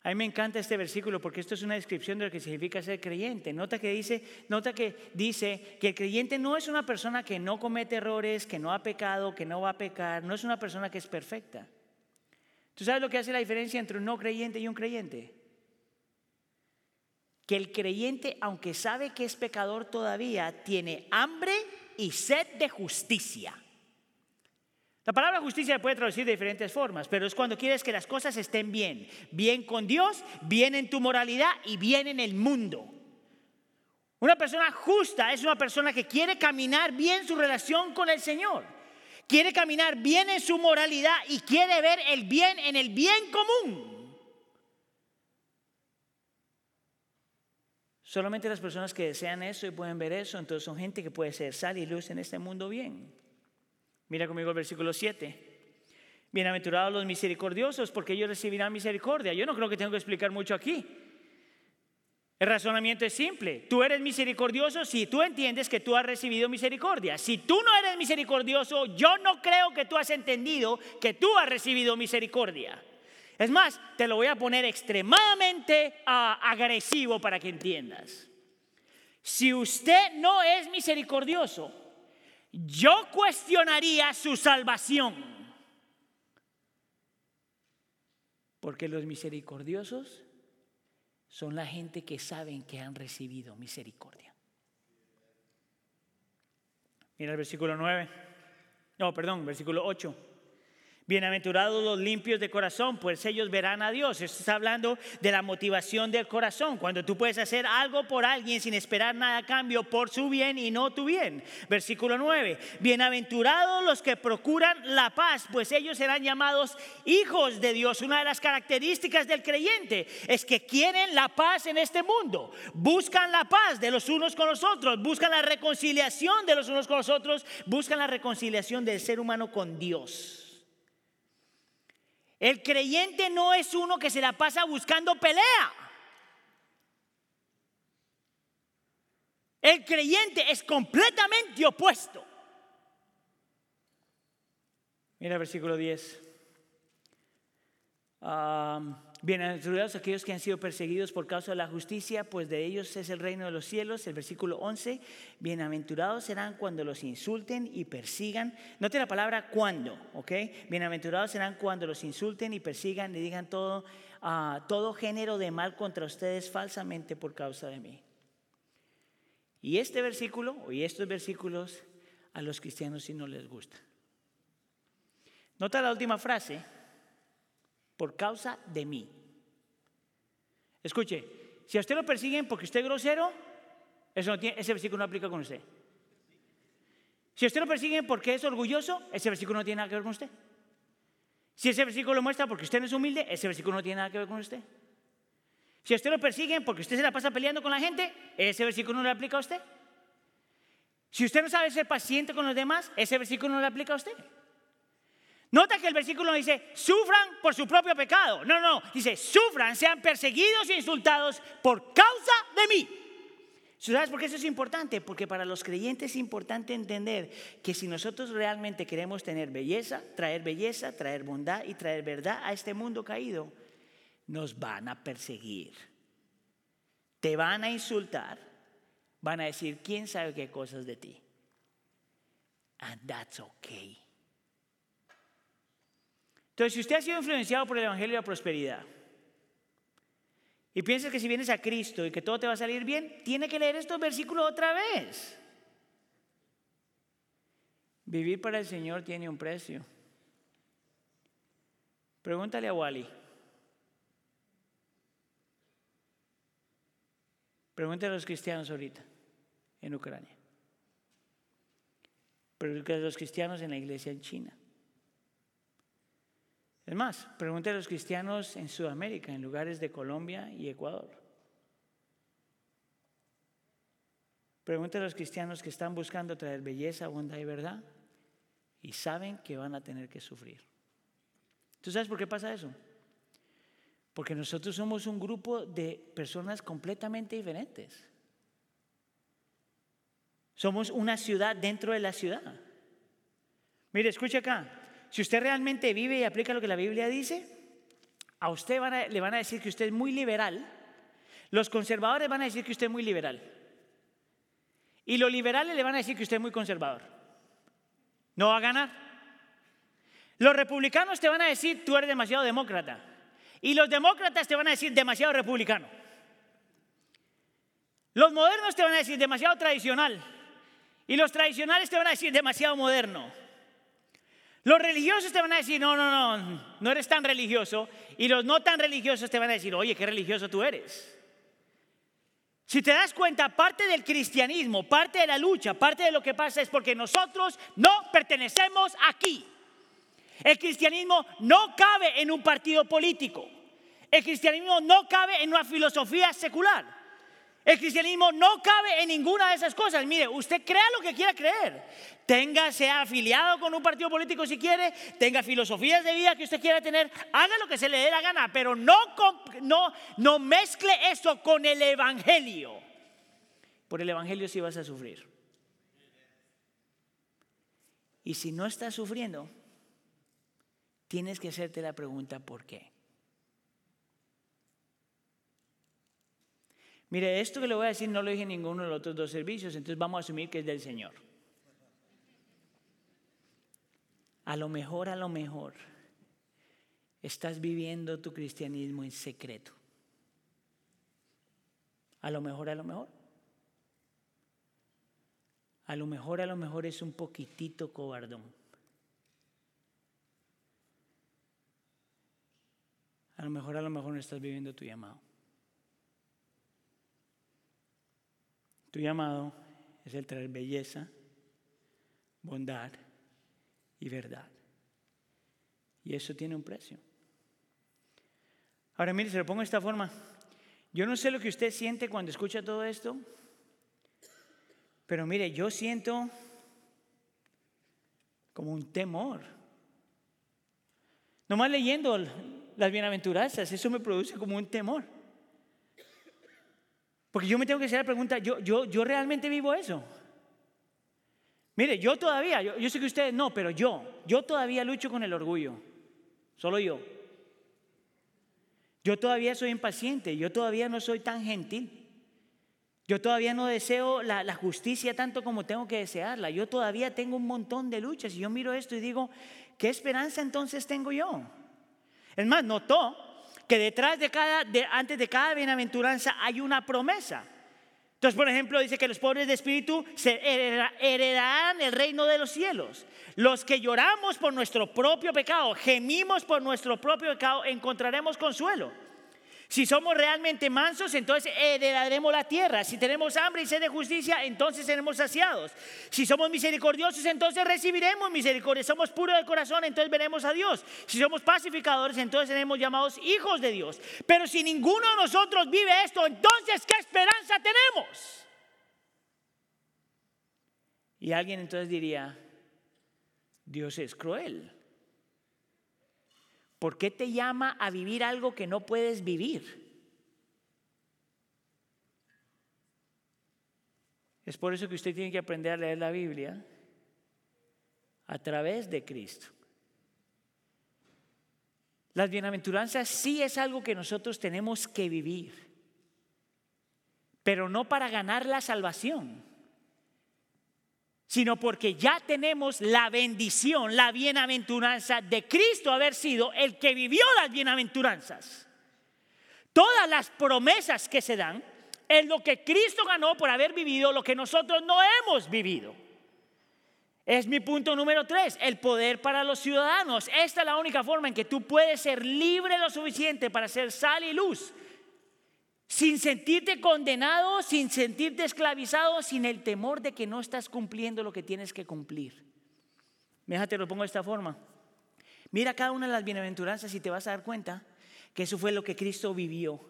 A: A mí me encanta este versículo porque esto es una descripción de lo que significa ser creyente. Nota que dice, nota que dice que el creyente no es una persona que no comete errores, que no ha pecado, que no va a pecar, no es una persona que es perfecta. ¿Tú sabes lo que hace la diferencia entre un no creyente y un creyente? Que el creyente, aunque sabe que es pecador todavía, tiene hambre y sed de justicia. La palabra justicia se puede traducir de diferentes formas, pero es cuando quieres que las cosas estén bien. Bien con Dios, bien en tu moralidad y bien en el mundo. Una persona justa es una persona que quiere caminar bien su relación con el Señor. Quiere caminar bien en su moralidad y quiere ver el bien en el bien común. Solamente las personas que desean eso y pueden ver eso, entonces son gente que puede ser sal y luz en este mundo bien. Mira conmigo el versículo 7. Bienaventurados los misericordiosos, porque ellos recibirán misericordia. Yo no creo que tengo que explicar mucho aquí. El razonamiento es simple. Tú eres misericordioso si tú entiendes que tú has recibido misericordia. Si tú no eres misericordioso, yo no creo que tú has entendido que tú has recibido misericordia. Es más, te lo voy a poner extremadamente ah, agresivo para que entiendas. Si usted no es misericordioso, yo cuestionaría su salvación. Porque los misericordiosos son la gente que saben que han recibido misericordia. Mira el versículo 9. No, perdón, versículo 8. Bienaventurados los limpios de corazón, pues ellos verán a Dios. Esto está hablando de la motivación del corazón, cuando tú puedes hacer algo por alguien sin esperar nada a cambio por su bien y no tu bien. Versículo 9. Bienaventurados los que procuran la paz, pues ellos serán llamados hijos de Dios. Una de las características del creyente es que quieren la paz en este mundo. Buscan la paz de los unos con los otros, buscan la reconciliación de los unos con los otros, buscan la reconciliación del ser humano con Dios. El creyente no es uno que se la pasa buscando pelea. El creyente es completamente opuesto. Mira el versículo 10. Bienaventurados aquellos que han sido perseguidos por causa de la justicia, pues de ellos es el reino de los cielos. El versículo 11, bienaventurados serán cuando los insulten y persigan. Note la palabra cuando, ¿ok? Bienaventurados serán cuando los insulten y persigan y digan todo, uh, todo género de mal contra ustedes falsamente por causa de mí. Y este versículo, y estos versículos, a los cristianos sí no les gusta. Nota la última frase por causa de mí. Escuche, si a usted lo persiguen porque usted es grosero, ese versículo no aplica con usted. Si a usted lo persiguen porque es orgulloso, ese versículo no tiene nada que ver con usted. Si ese versículo lo muestra porque usted no es humilde, ese versículo no tiene nada que ver con usted. Si a usted lo persiguen porque usted se la pasa peleando con la gente, ese versículo no le aplica a usted. Si usted no sabe ser paciente con los demás, ese versículo no le aplica a usted. Nota que el versículo dice, sufran por su propio pecado. No, no, dice, sufran, sean perseguidos e insultados por causa de mí. ¿Sabes por qué eso es importante? Porque para los creyentes es importante entender que si nosotros realmente queremos tener belleza, traer belleza, traer bondad y traer verdad a este mundo caído, nos van a perseguir. Te van a insultar, van a decir quién sabe qué cosas de ti. And that's okay. Entonces, si usted ha sido influenciado por el Evangelio de la Prosperidad y piensas que si vienes a Cristo y que todo te va a salir bien, tiene que leer estos versículos otra vez. Vivir para el Señor tiene un precio. Pregúntale a Wally. Pregúntale a los cristianos ahorita en Ucrania. Pregúntale a los cristianos en la iglesia en China. Es más, pregúntale a los cristianos en Sudamérica, en lugares de Colombia y Ecuador. Pregúntale a los cristianos que están buscando traer belleza, bondad y verdad y saben que van a tener que sufrir. ¿Tú sabes por qué pasa eso? Porque nosotros somos un grupo de personas completamente diferentes. Somos una ciudad dentro de la ciudad. Mire, escuche acá. Si usted realmente vive y aplica lo que la Biblia dice, a usted le van a decir que usted es muy liberal. Los conservadores van a decir que usted es muy liberal. Y los liberales le van a decir que usted es muy conservador. No va a ganar. Los republicanos te van a decir tú eres demasiado demócrata. Y los demócratas te van a decir demasiado republicano. Los modernos te van a decir demasiado tradicional. Y los tradicionales te van a decir demasiado moderno. Los religiosos te van a decir, no, no, no, no eres tan religioso. Y los no tan religiosos te van a decir, oye, qué religioso tú eres. Si te das cuenta, parte del cristianismo, parte de la lucha, parte de lo que pasa es porque nosotros no pertenecemos aquí. El cristianismo no cabe en un partido político. El cristianismo no cabe en una filosofía secular. El cristianismo no cabe en ninguna de esas cosas. Mire, usted crea lo que quiera creer. Tenga, sea afiliado con un partido político si quiere, tenga filosofías de vida que usted quiera tener, haga lo que se le dé la gana, pero no, no, no mezcle eso con el Evangelio. Por el Evangelio sí vas a sufrir. Y si no estás sufriendo, tienes que hacerte la pregunta ¿por qué? Mire, esto que le voy a decir no lo dije en ninguno de los otros dos servicios, entonces vamos a asumir que es del Señor. A lo mejor, a lo mejor, estás viviendo tu cristianismo en secreto. A lo mejor, a lo mejor. A lo mejor, a lo mejor es un poquitito cobardón. A lo mejor, a lo mejor no estás viviendo tu llamado. Tu llamado es el traer belleza, bondad y verdad. Y eso tiene un precio. Ahora mire, se lo pongo de esta forma. Yo no sé lo que usted siente cuando escucha todo esto, pero mire, yo siento como un temor. Nomás leyendo las bienaventuranzas, eso me produce como un temor. Porque yo me tengo que hacer la pregunta, ¿yo, yo, yo realmente vivo eso? Mire, yo todavía, yo, yo sé que ustedes no, pero yo, yo todavía lucho con el orgullo. Solo yo. Yo todavía soy impaciente, yo todavía no soy tan gentil. Yo todavía no deseo la, la, justicia tanto como tengo que desearla. Yo todavía tengo un montón de luchas y yo miro esto y digo, ¿qué esperanza entonces tengo yo? Es más, notó que detrás de cada, antes de cada bienaventuranza hay una promesa. Entonces, por ejemplo, dice que los pobres de espíritu se heredarán el reino de los cielos. Los que lloramos por nuestro propio pecado, gemimos por nuestro propio pecado, encontraremos consuelo. Si somos realmente mansos, entonces heredaremos la tierra. Si tenemos hambre y sed de justicia, entonces seremos saciados. Si somos misericordiosos, entonces recibiremos misericordia. Somos puros de corazón, entonces veremos a Dios. Si somos pacificadores, entonces seremos llamados hijos de Dios. Pero si ninguno de nosotros vive esto, entonces ¿qué esperanza tenemos? Y alguien entonces diría, Dios es cruel. ¿Por qué te llama a vivir algo que no puedes vivir? Es por eso que usted tiene que aprender a leer la Biblia a través de Cristo. Las bienaventuranzas sí es algo que nosotros tenemos que vivir, pero no para ganar la salvación sino porque ya tenemos la bendición, la bienaventuranza de Cristo haber sido el que vivió las bienaventuranzas. Todas las promesas que se dan es lo que Cristo ganó por haber vivido lo que nosotros no hemos vivido. Es mi punto número tres, el poder para los ciudadanos. Esta es la única forma en que tú puedes ser libre lo suficiente para ser sal y luz, sin sentirte condenado, sin sentirte esclavizado, sin el temor de que no estás cumpliendo lo que tienes que cumplir. Déjate, lo pongo de esta forma. Mira cada una de las bienaventuranzas y te vas a dar cuenta que eso fue lo que Cristo vivió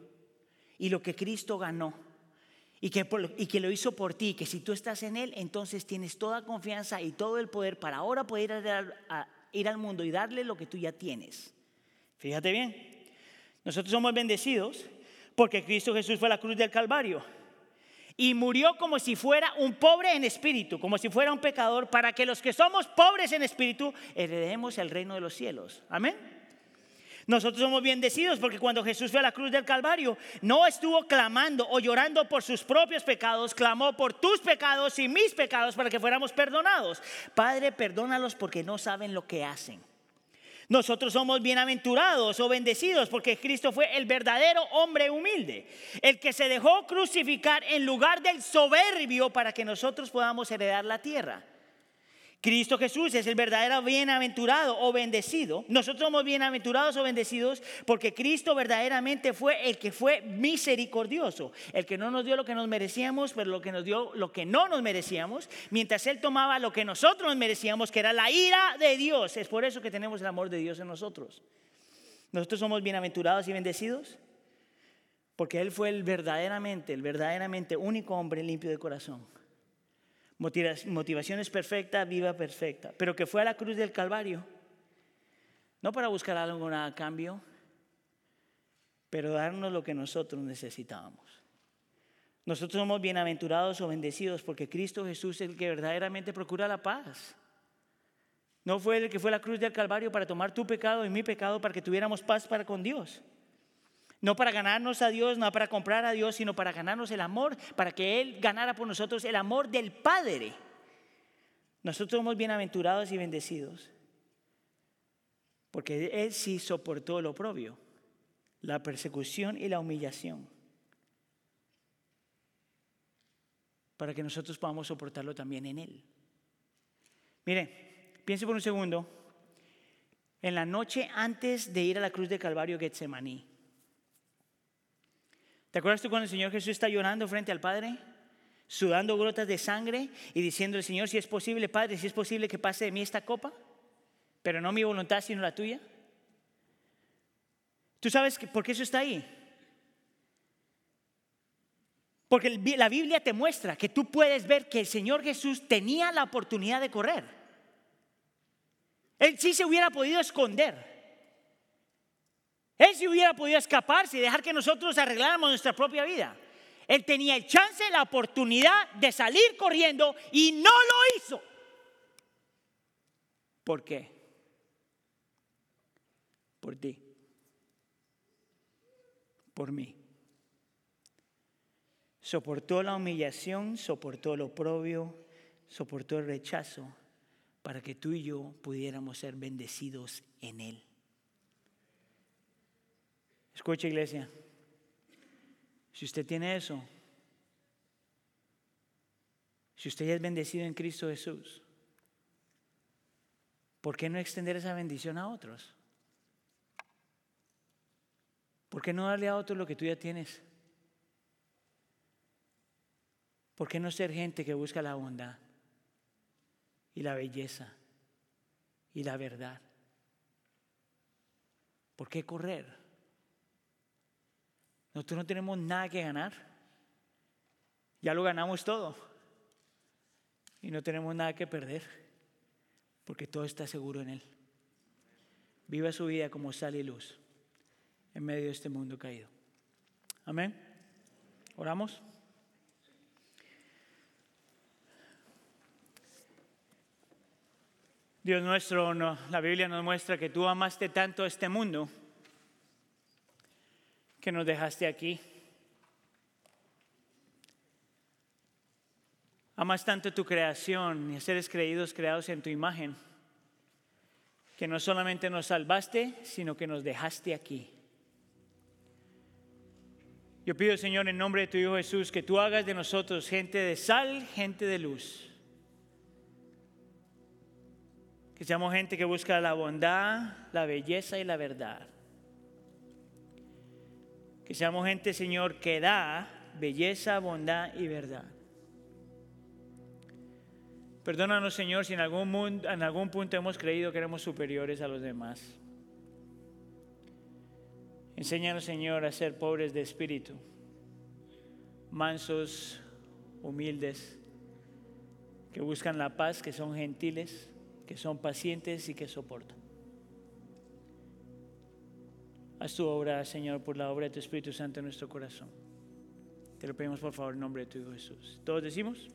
A: y lo que Cristo ganó y que, y que lo hizo por ti, que si tú estás en Él, entonces tienes toda confianza y todo el poder para ahora poder ir, ir al mundo y darle lo que tú ya tienes. Fíjate bien, nosotros somos bendecidos porque Cristo Jesús fue a la cruz del Calvario y murió como si fuera un pobre en espíritu, como si fuera un pecador, para que los que somos pobres en espíritu heredemos el reino de los cielos. Amén. Nosotros somos bendecidos porque cuando Jesús fue a la cruz del Calvario, no estuvo clamando o llorando por sus propios pecados, clamó por tus pecados y mis pecados para que fuéramos perdonados. Padre, perdónalos porque no saben lo que hacen. Nosotros somos bienaventurados o bendecidos porque Cristo fue el verdadero hombre humilde, el que se dejó crucificar en lugar del soberbio para que nosotros podamos heredar la tierra. Cristo Jesús es el verdadero bienaventurado o bendecido. Nosotros somos bienaventurados o bendecidos porque Cristo verdaderamente fue el que fue misericordioso, el que no nos dio lo que nos merecíamos, pero lo que nos dio lo que no nos merecíamos, mientras Él tomaba lo que nosotros nos merecíamos, que era la ira de Dios. Es por eso que tenemos el amor de Dios en nosotros. Nosotros somos bienaventurados y bendecidos porque Él fue el verdaderamente, el verdaderamente único hombre limpio de corazón motivación es perfecta, viva perfecta, pero que fue a la cruz del Calvario, no para buscar algo a cambio, pero darnos lo que nosotros necesitábamos. Nosotros somos bienaventurados o bendecidos porque Cristo Jesús es el que verdaderamente procura la paz. No fue el que fue a la cruz del Calvario para tomar tu pecado y mi pecado para que tuviéramos paz para con Dios. No para ganarnos a Dios, no para comprar a Dios, sino para ganarnos el amor, para que Él ganara por nosotros el amor del Padre. Nosotros somos bienaventurados y bendecidos, porque Él sí soportó lo oprobio, la persecución y la humillación, para que nosotros podamos soportarlo también en Él. Mire, piense por un segundo, en la noche antes de ir a la cruz de Calvario Getsemaní, ¿Te acuerdas tú cuando el Señor Jesús está llorando frente al Padre? Sudando gotas de sangre y diciendo al Señor, si es posible, Padre, si es posible que pase de mí esta copa, pero no mi voluntad, sino la tuya. ¿Tú sabes por qué eso está ahí? Porque la Biblia te muestra que tú puedes ver que el Señor Jesús tenía la oportunidad de correr. Él sí se hubiera podido esconder. Él si hubiera podido escaparse y dejar que nosotros arregláramos nuestra propia vida. Él tenía el chance, la oportunidad de salir corriendo y no lo hizo. ¿Por qué? Por ti. Por mí. Soportó la humillación, soportó lo oprobio, soportó el rechazo para que tú y yo pudiéramos ser bendecidos en Él. Escucha iglesia, si usted tiene eso, si usted ya es bendecido en Cristo Jesús, ¿por qué no extender esa bendición a otros? ¿Por qué no darle a otros lo que tú ya tienes? ¿Por qué no ser gente que busca la bondad y la belleza y la verdad? ¿Por qué correr? Nosotros no tenemos nada que ganar. Ya lo ganamos todo. Y no tenemos nada que perder. Porque todo está seguro en Él. Viva su vida como sal y luz en medio de este mundo caído. Amén. Oramos. Dios nuestro, la Biblia nos muestra que tú amaste tanto este mundo que nos dejaste aquí. Amas tanto tu creación y seres creídos creados en tu imagen, que no solamente nos salvaste, sino que nos dejaste aquí. Yo pido, Señor, en nombre de tu Hijo Jesús, que tú hagas de nosotros gente de sal, gente de luz. Que seamos gente que busca la bondad, la belleza y la verdad. Que seamos gente, Señor, que da belleza, bondad y verdad. Perdónanos, Señor, si en algún, en algún punto hemos creído que éramos superiores a los demás. Enséñanos, Señor, a ser pobres de espíritu, mansos, humildes, que buscan la paz, que son gentiles, que son pacientes y que soportan. Haz tu obra, Señor, por la obra de tu Espíritu Santo en nuestro corazón. Te lo pedimos por favor en nombre de tu Hijo Jesús. ¿Todos decimos?